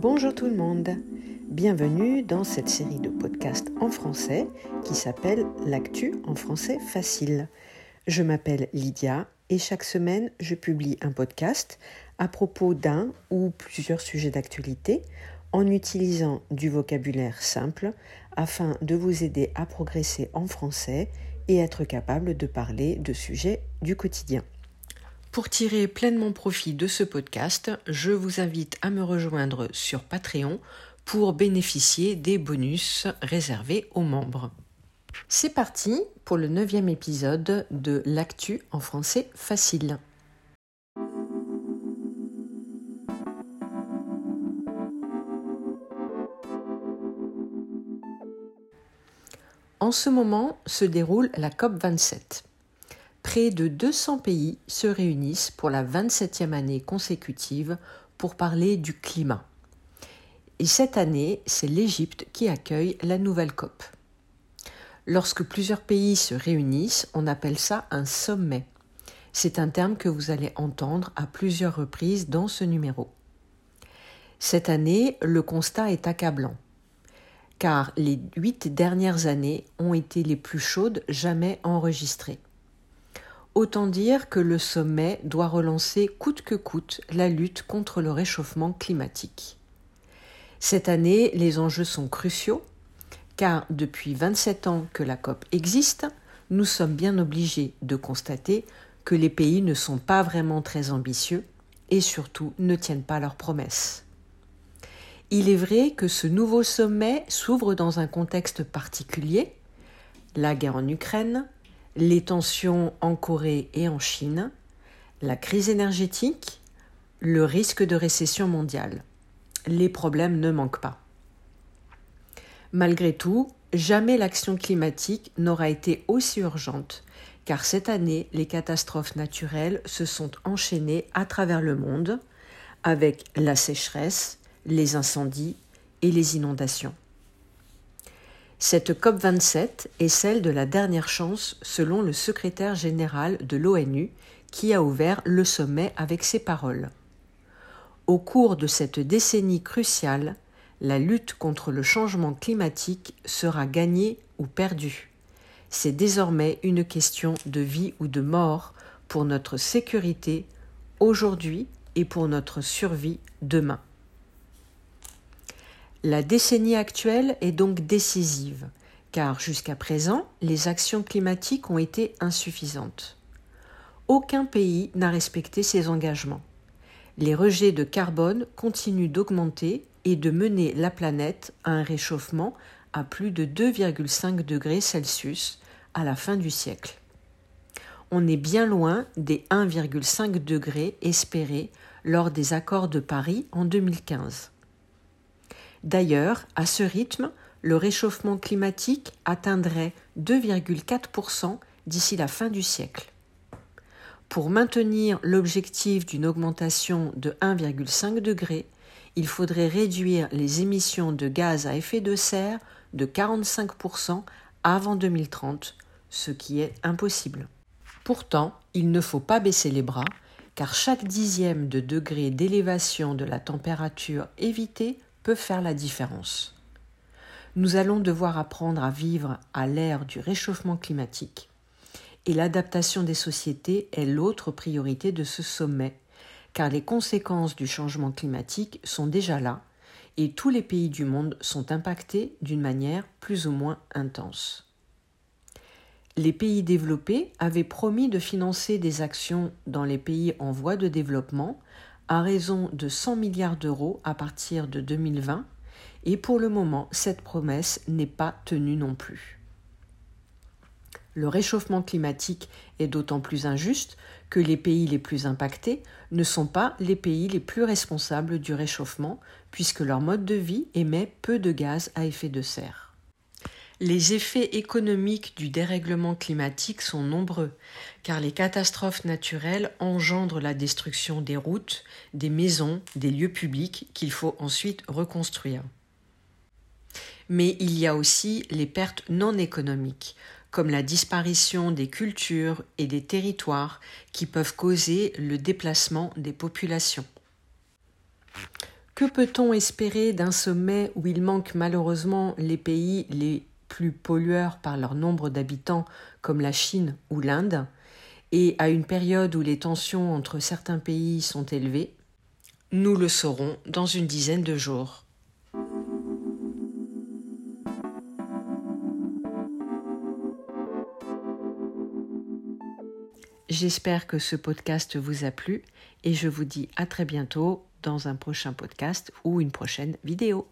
Bonjour tout le monde, bienvenue dans cette série de podcasts en français qui s'appelle L'actu en français facile. Je m'appelle Lydia et chaque semaine je publie un podcast à propos d'un ou plusieurs sujets d'actualité en utilisant du vocabulaire simple afin de vous aider à progresser en français et être capable de parler de sujets du quotidien. Pour tirer pleinement profit de ce podcast, je vous invite à me rejoindre sur Patreon pour bénéficier des bonus réservés aux membres. C'est parti pour le neuvième épisode de L'actu en français facile. En ce moment se déroule la COP27 près de 200 pays se réunissent pour la 27e année consécutive pour parler du climat. Et cette année, c'est l'Égypte qui accueille la nouvelle COP. Lorsque plusieurs pays se réunissent, on appelle ça un sommet. C'est un terme que vous allez entendre à plusieurs reprises dans ce numéro. Cette année, le constat est accablant, car les huit dernières années ont été les plus chaudes jamais enregistrées. Autant dire que le sommet doit relancer coûte que coûte la lutte contre le réchauffement climatique. Cette année, les enjeux sont cruciaux, car depuis 27 ans que la COP existe, nous sommes bien obligés de constater que les pays ne sont pas vraiment très ambitieux et surtout ne tiennent pas leurs promesses. Il est vrai que ce nouveau sommet s'ouvre dans un contexte particulier, la guerre en Ukraine, les tensions en Corée et en Chine, la crise énergétique, le risque de récession mondiale. Les problèmes ne manquent pas. Malgré tout, jamais l'action climatique n'aura été aussi urgente, car cette année, les catastrophes naturelles se sont enchaînées à travers le monde, avec la sécheresse, les incendies et les inondations. Cette COP27 est celle de la dernière chance selon le secrétaire général de l'ONU qui a ouvert le sommet avec ces paroles. Au cours de cette décennie cruciale, la lutte contre le changement climatique sera gagnée ou perdue. C'est désormais une question de vie ou de mort pour notre sécurité aujourd'hui et pour notre survie demain. La décennie actuelle est donc décisive, car jusqu'à présent, les actions climatiques ont été insuffisantes. Aucun pays n'a respecté ses engagements. Les rejets de carbone continuent d'augmenter et de mener la planète à un réchauffement à plus de 2,5 degrés Celsius à la fin du siècle. On est bien loin des 1,5 degrés espérés lors des accords de Paris en 2015. D'ailleurs, à ce rythme, le réchauffement climatique atteindrait 2,4% d'ici la fin du siècle. Pour maintenir l'objectif d'une augmentation de 1,5 degré, il faudrait réduire les émissions de gaz à effet de serre de 45% avant 2030, ce qui est impossible. Pourtant, il ne faut pas baisser les bras, car chaque dixième de degré d'élévation de la température évitée faire la différence. Nous allons devoir apprendre à vivre à l'ère du réchauffement climatique. Et l'adaptation des sociétés est l'autre priorité de ce sommet, car les conséquences du changement climatique sont déjà là, et tous les pays du monde sont impactés d'une manière plus ou moins intense. Les pays développés avaient promis de financer des actions dans les pays en voie de développement à raison de 100 milliards d'euros à partir de 2020 et pour le moment cette promesse n'est pas tenue non plus. Le réchauffement climatique est d'autant plus injuste que les pays les plus impactés ne sont pas les pays les plus responsables du réchauffement puisque leur mode de vie émet peu de gaz à effet de serre. Les effets économiques du dérèglement climatique sont nombreux, car les catastrophes naturelles engendrent la destruction des routes, des maisons, des lieux publics qu'il faut ensuite reconstruire. Mais il y a aussi les pertes non économiques, comme la disparition des cultures et des territoires qui peuvent causer le déplacement des populations. Que peut-on espérer d'un sommet où il manque malheureusement les pays les plus pollueurs par leur nombre d'habitants comme la Chine ou l'Inde, et à une période où les tensions entre certains pays sont élevées Nous le saurons dans une dizaine de jours. J'espère que ce podcast vous a plu et je vous dis à très bientôt dans un prochain podcast ou une prochaine vidéo.